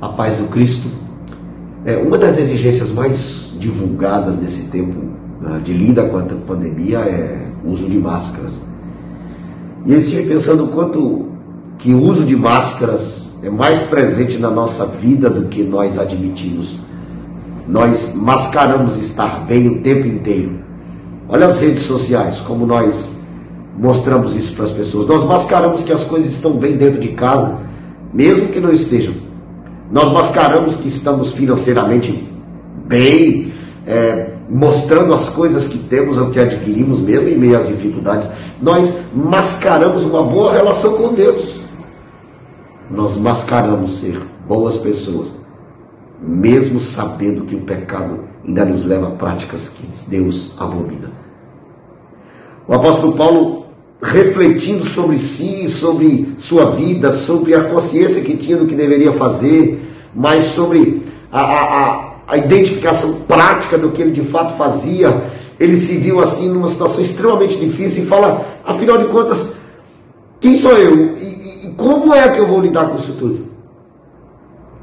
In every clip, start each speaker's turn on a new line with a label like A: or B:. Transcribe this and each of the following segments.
A: a paz do Cristo. É, uma das exigências mais divulgadas nesse tempo né, de lida com a pandemia é o uso de máscaras. E eu estive pensando quanto que o uso de máscaras é mais presente na nossa vida do que nós admitimos. Nós mascaramos estar bem o tempo inteiro. Olha as redes sociais, como nós mostramos isso para as pessoas. Nós mascaramos que as coisas estão bem dentro de casa, mesmo que não estejam. Nós mascaramos que estamos financeiramente bem, é, mostrando as coisas que temos ou que adquirimos, mesmo em meio às dificuldades. Nós mascaramos uma boa relação com Deus. Nós mascaramos ser boas pessoas, mesmo sabendo que o pecado ainda nos leva a práticas que Deus abomina. O apóstolo Paulo, refletindo sobre si, sobre sua vida, sobre a consciência que tinha do que deveria fazer, mas sobre a, a, a identificação prática do que ele de fato fazia, ele se viu assim numa situação extremamente difícil e fala: afinal de contas, quem sou eu? E, e como é que eu vou lidar com isso tudo?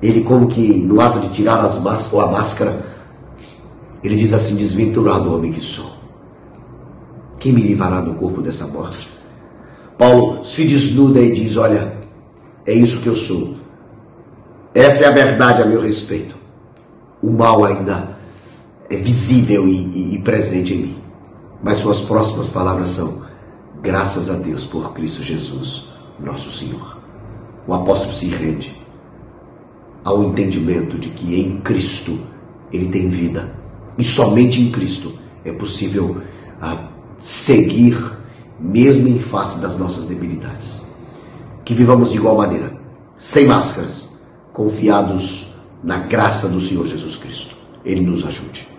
A: Ele, como que no ato de tirar as máscaras, a máscara, ele diz assim: Desventurado homem que sou, quem me livrará do corpo dessa morte? Paulo se desnuda e diz: Olha, é isso que eu sou. Essa é a verdade a meu respeito. O mal ainda é visível e, e, e presente em mim. Mas suas próximas palavras são: Graças a Deus por Cristo Jesus, nosso Senhor. O apóstolo se rende ao entendimento de que em Cristo ele tem vida e somente em Cristo é possível ah, seguir, mesmo em face das nossas debilidades. Que vivamos de igual maneira, sem máscaras, confiados na graça do Senhor Jesus Cristo. Ele nos ajude.